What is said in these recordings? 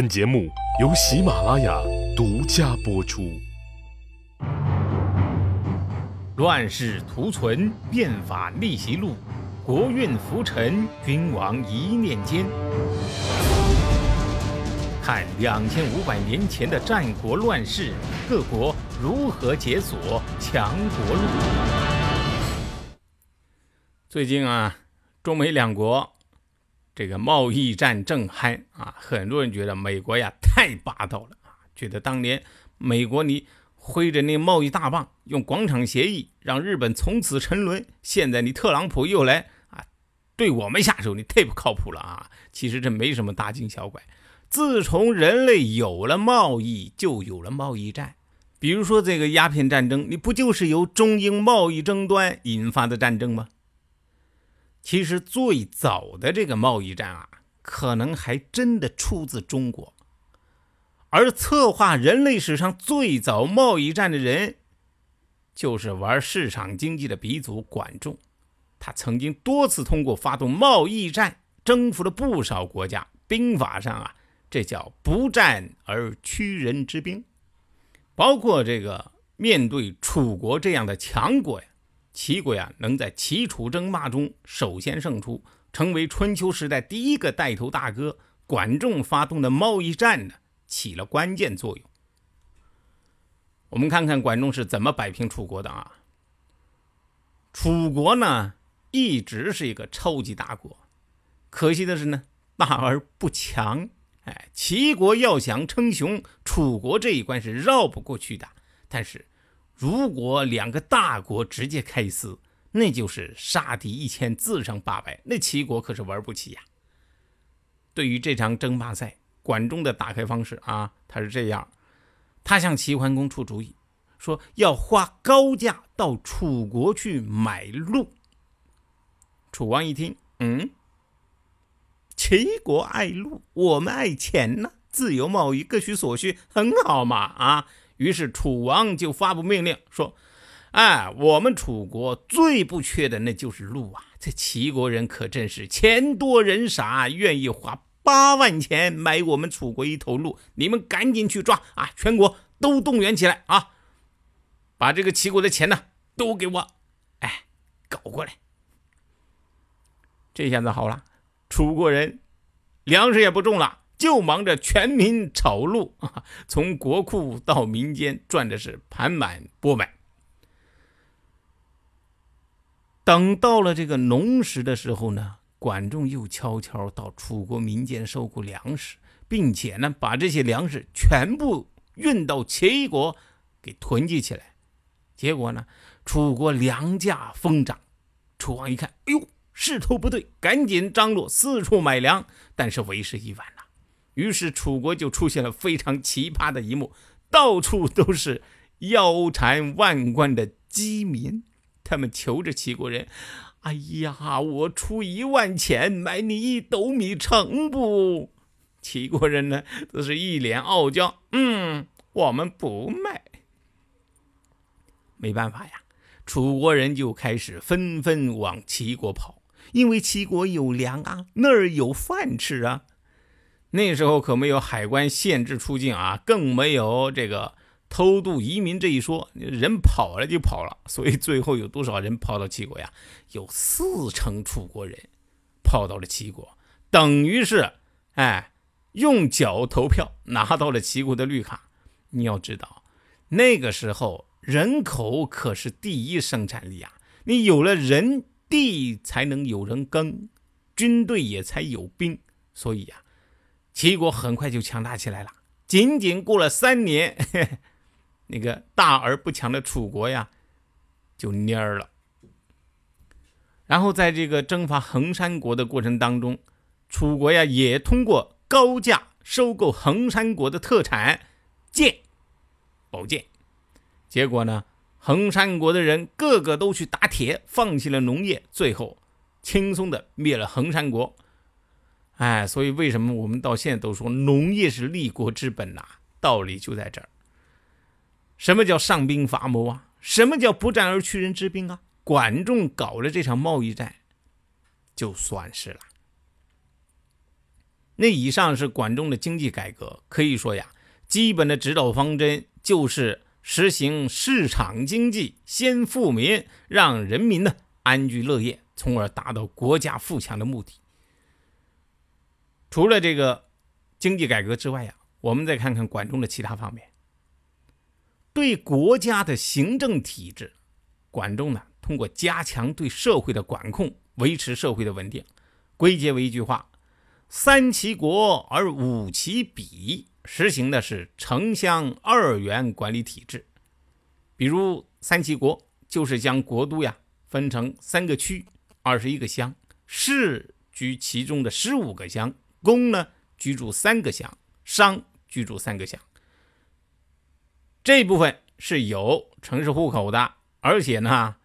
本节目由喜马拉雅独家播出。乱世图存，变法逆袭录，国运浮沉，君王一念间。看两千五百年前的战国乱世，各国如何解锁强国路。最近啊，中美两国这个贸易战正酣啊，很多人觉得美国呀太霸道了啊，觉得当年美国你。挥着那贸易大棒，用广场协议让日本从此沉沦。现在你特朗普又来啊，对我们下手，你太不靠谱了啊！其实这没什么大惊小怪。自从人类有了贸易，就有了贸易战。比如说这个鸦片战争，你不就是由中英贸易争端引发的战争吗？其实最早的这个贸易战啊，可能还真的出自中国。而策划人类史上最早贸易战的人，就是玩市场经济的鼻祖管仲。他曾经多次通过发动贸易战，征服了不少国家。兵法上啊，这叫不战而屈人之兵。包括这个面对楚国这样的强国呀，齐国呀，能在齐楚争霸中首先胜出，成为春秋时代第一个带头大哥。管仲发动的贸易战呢？起了关键作用。我们看看管仲是怎么摆平楚国的啊？楚国呢，一直是一个超级大国，可惜的是呢，大而不强。哎，齐国要想称雄，楚国这一关是绕不过去的。但是，如果两个大国直接开撕，那就是杀敌一千，自伤八百，那齐国可是玩不起呀。对于这场争霸赛。管仲的打开方式啊，他是这样：他向齐桓公出主意，说要花高价到楚国去买鹿。楚王一听，嗯，齐国爱鹿，我们爱钱呢，自由贸易，各取所需，很好嘛啊！于是楚王就发布命令说：“哎，我们楚国最不缺的那就是鹿啊！这齐国人可真是钱多人傻，愿意花。”八万钱买我们楚国一头鹿，你们赶紧去抓啊！全国都动员起来啊！把这个齐国的钱呢都给我，哎，搞过来。这下子好了，楚国人粮食也不种了，就忙着全民炒路啊，从国库到民间赚的是盆满钵满。等到了这个农时的时候呢？管仲又悄悄到楚国民间收购粮食，并且呢，把这些粮食全部运到齐国，给囤积起来。结果呢，楚国粮价疯涨。楚王一看，哎呦，势头不对，赶紧张罗四处买粮。但是为时已晚了。于是楚国就出现了非常奇葩的一幕：到处都是腰缠万贯的饥民，他们求着齐国人。哎呀，我出一万钱买你一斗米成不？齐国人呢都是一脸傲娇，嗯，我们不卖。没办法呀，楚国人就开始纷纷往齐国跑，因为齐国有粮啊，那儿有饭吃啊。那时候可没有海关限制出境啊，更没有这个。偷渡移民这一说，人跑了就跑了，所以最后有多少人跑到齐国呀？有四成楚国人跑到了齐国，等于是，哎，用脚投票拿到了齐国的绿卡。你要知道，那个时候人口可是第一生产力啊！你有了人，地才能有人耕，军队也才有兵。所以呀，齐国很快就强大起来了。仅仅过了三年。那个大而不强的楚国呀，就蔫儿了。然后在这个征伐衡山国的过程当中，楚国呀也通过高价收购衡山国的特产剑、宝剑。结果呢，衡山国的人个个都去打铁，放弃了农业，最后轻松的灭了衡山国。哎，所以为什么我们到现在都说农业是立国之本呐？道理就在这儿。什么叫上兵伐谋啊？什么叫不战而屈人之兵啊？管仲搞了这场贸易战，就算是了。那以上是管仲的经济改革，可以说呀，基本的指导方针就是实行市场经济，先富民，让人民呢安居乐业，从而达到国家富强的目的。除了这个经济改革之外呀，我们再看看管仲的其他方面。对国家的行政体制，管仲呢通过加强对社会的管控，维持社会的稳定，归结为一句话。三齐国而五齐比，实行的是城乡二元管理体制。比如三齐国就是将国都呀分成三个区，二十一个乡，市居其中的十五个乡，公呢居住三个乡，商居住三个乡。这部分是有城市户口的，而且呢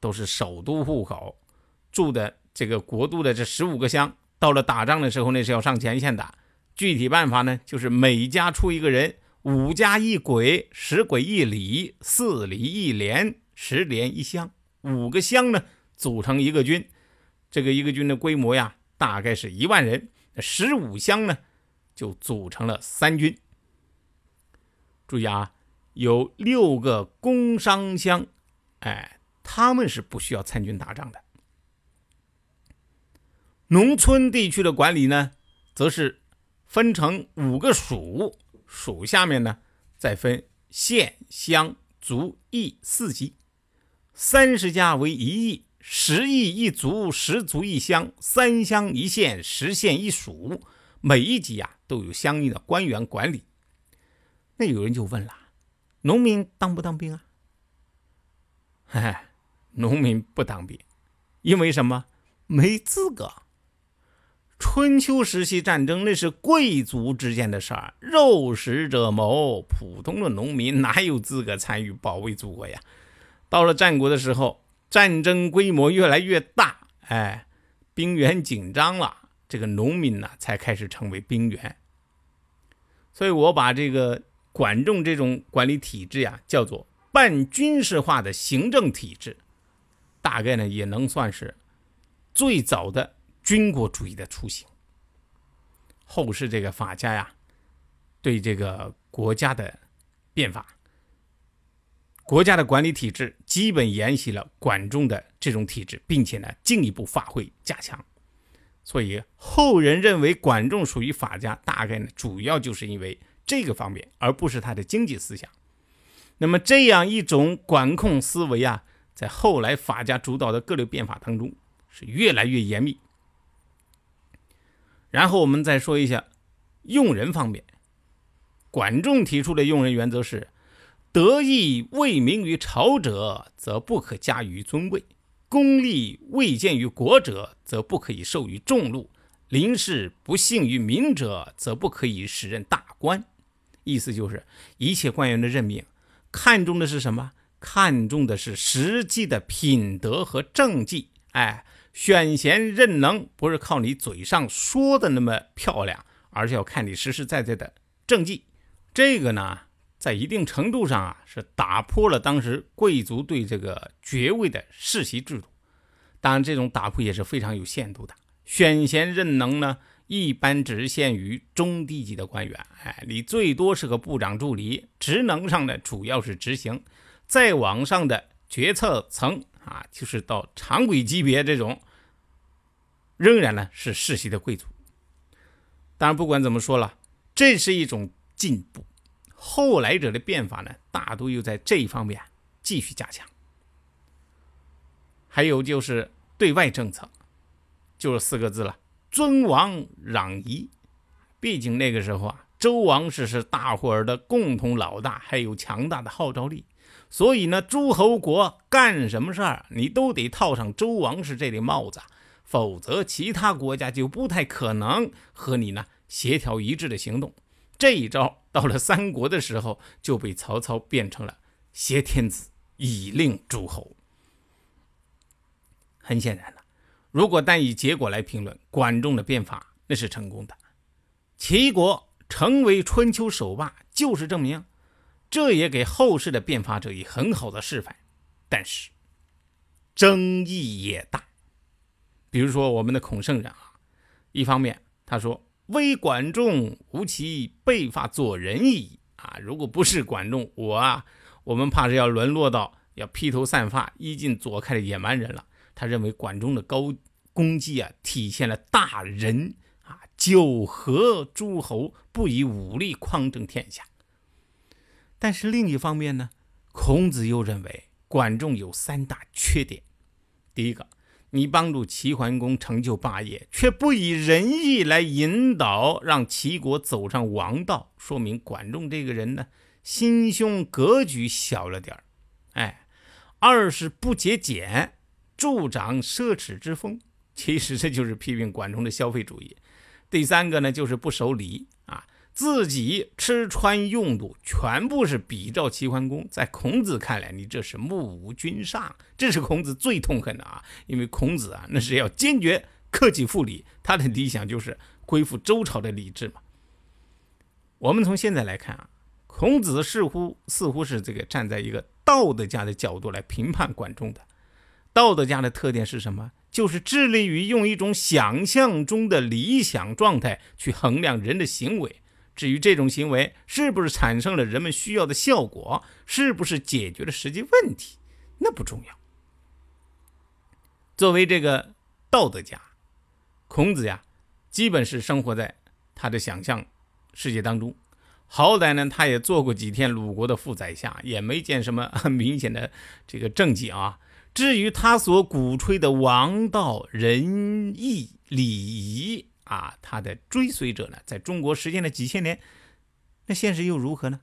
都是首都户口，住的这个国都的这十五个乡。到了打仗的时候，那是要上前线的。具体办法呢，就是每家出一个人，五家一鬼，十鬼一里，四里一连，十连一乡，五个乡呢组成一个军。这个一个军的规模呀，大概是一万人。十五乡呢，就组成了三军。注意啊，有六个工商乡，哎，他们是不需要参军打仗的。农村地区的管理呢，则是分成五个属，属下面呢再分县、乡、族、邑四级。三十家为一邑，十邑一族，十族一乡，三乡一县，十县一属。每一级呀都有相应的官员管理。那有人就问了：农民当不当兵啊？嘿嘿，农民不当兵，因为什么？没资格。春秋时期战争那是贵族之间的事儿，肉食者谋，普通的农民哪有资格参与保卫祖国呀？到了战国的时候，战争规模越来越大，哎，兵源紧张了，这个农民呢才开始成为兵员。所以我把这个管仲这种管理体制呀，叫做半军事化的行政体制，大概呢也能算是最早的。军国主义的雏形。后世这个法家呀，对这个国家的变法、国家的管理体制，基本沿袭了管仲的这种体制，并且呢进一步发挥加强。所以后人认为管仲属于法家，大概呢主要就是因为这个方面，而不是他的经济思想。那么这样一种管控思维啊，在后来法家主导的各类变法当中，是越来越严密。然后我们再说一下用人方面，管仲提出的用人原则是：德义未明于朝者，则不可加于尊位；功利未见于国者，则不可以授予重禄；临事不信于民者，则不可以使任大官。意思就是，一切官员的任命，看重的是什么？看重的是实际的品德和政绩。哎。选贤任能不是靠你嘴上说的那么漂亮，而是要看你实实在在的政绩。这个呢，在一定程度上啊，是打破了当时贵族对这个爵位的世袭制度。当然，这种打破也是非常有限度的。选贤任能呢，一般只限于中低级的官员。哎，你最多是个部长助理，职能上呢主要是执行。再往上的决策层。啊，就是到常规级别这种，仍然呢是世袭的贵族。当然，不管怎么说了，这是一种进步。后来者的变法呢，大多又在这一方面继续加强。还有就是对外政策，就是四个字了：尊王攘夷。毕竟那个时候啊，周王室是大伙儿的共同老大，还有强大的号召力。所以呢，诸侯国干什么事儿，你都得套上周王室这顶帽子，否则其他国家就不太可能和你呢协调一致的行动。这一招到了三国的时候，就被曹操变成了挟天子以令诸侯。很显然了，如果单以结果来评论，管仲的变法那是成功的，齐国成为春秋首霸就是证明。这也给后世的变法者以很好的示范，但是争议也大。比如说我们的孔圣人啊，一方面他说微管仲，吾其背发左人矣。啊，如果不是管仲，我啊，我们怕是要沦落到要披头散发、衣襟左开的野蛮人了。他认为管仲的高功绩啊，体现了大仁啊，九合诸侯，不以武力匡正天下。但是另一方面呢，孔子又认为管仲有三大缺点。第一个，你帮助齐桓公成就霸业，却不以仁义来引导，让齐国走上王道，说明管仲这个人呢，心胸格局小了点儿。哎，二是不节俭。助长奢侈之风，其实这就是批评管仲的消费主义。第三个呢，就是不守礼啊，自己吃穿用度全部是比照齐桓公。在孔子看来，你这是目无君上，这是孔子最痛恨的啊！因为孔子啊，那是要坚决克己复礼，他的理想就是恢复周朝的礼制嘛。我们从现在来看啊，孔子似乎似乎是这个站在一个道德家的角度来评判管仲的。道德家的特点是什么？就是致力于用一种想象中的理想状态去衡量人的行为。至于这种行为是不是产生了人们需要的效果，是不是解决了实际问题，那不重要。作为这个道德家，孔子呀，基本是生活在他的想象世界当中。好歹呢，他也做过几天鲁国的副宰相，也没见什么很明显的这个政绩啊。至于他所鼓吹的王道仁义礼仪啊，他的追随者呢，在中国实践了几千年，那现实又如何呢？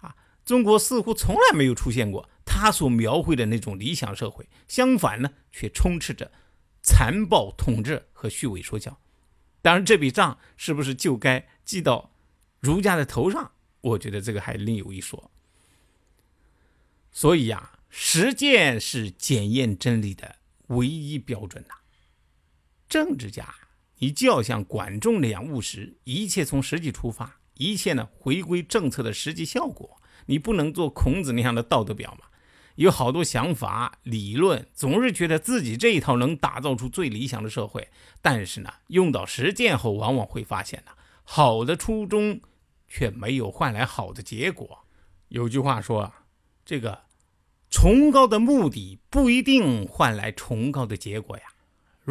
啊，中国似乎从来没有出现过他所描绘的那种理想社会，相反呢，却充斥着残暴统治和虚伪说教。当然，这笔账是不是就该记到儒家的头上？我觉得这个还另有一说。所以呀。实践是检验真理的唯一标准呐。政治家，你就要像管仲那样务实，一切从实际出发，一切呢回归政策的实际效果。你不能做孔子那样的道德表嘛？有好多想法、理论，总是觉得自己这一套能打造出最理想的社会，但是呢，用到实践后，往往会发现呢，好的初衷却没有换来好的结果。有句话说，这个。崇高的目的不一定换来崇高的结果呀。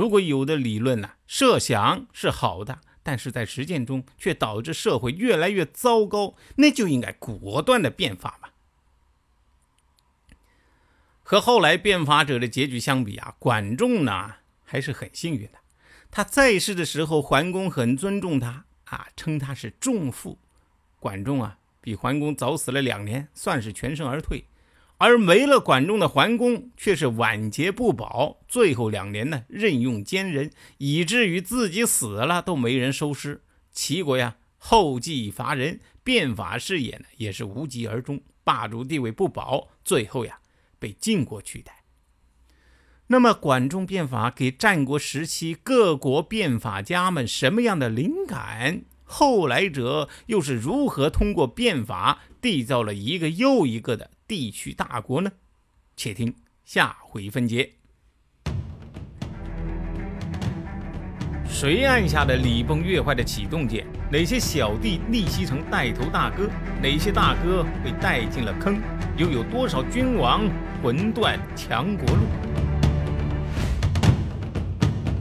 如果有的理论呢设想是好的，但是在实践中却导致社会越来越糟糕，那就应该果断的变法嘛。和后来变法者的结局相比啊，管仲呢还是很幸运的。他在世的时候，桓公很尊重他啊，称他是仲父。管仲啊，比桓公早死了两年，算是全身而退。而没了管仲的桓公却是晚节不保，最后两年呢任用奸人，以至于自己死了都没人收尸。齐国呀后继乏人，变法事业呢也是无疾而终，霸主地位不保，最后呀被晋国取代。那么管仲变法给战国时期各国变法家们什么样的灵感？后来者又是如何通过变法缔造了一个又一个的？地区大国呢？且听下回分解。谁按下了礼崩乐坏的启动键？哪些小弟逆袭成带头大哥？哪些大哥被带进了坑？又有多少君王魂断强国路？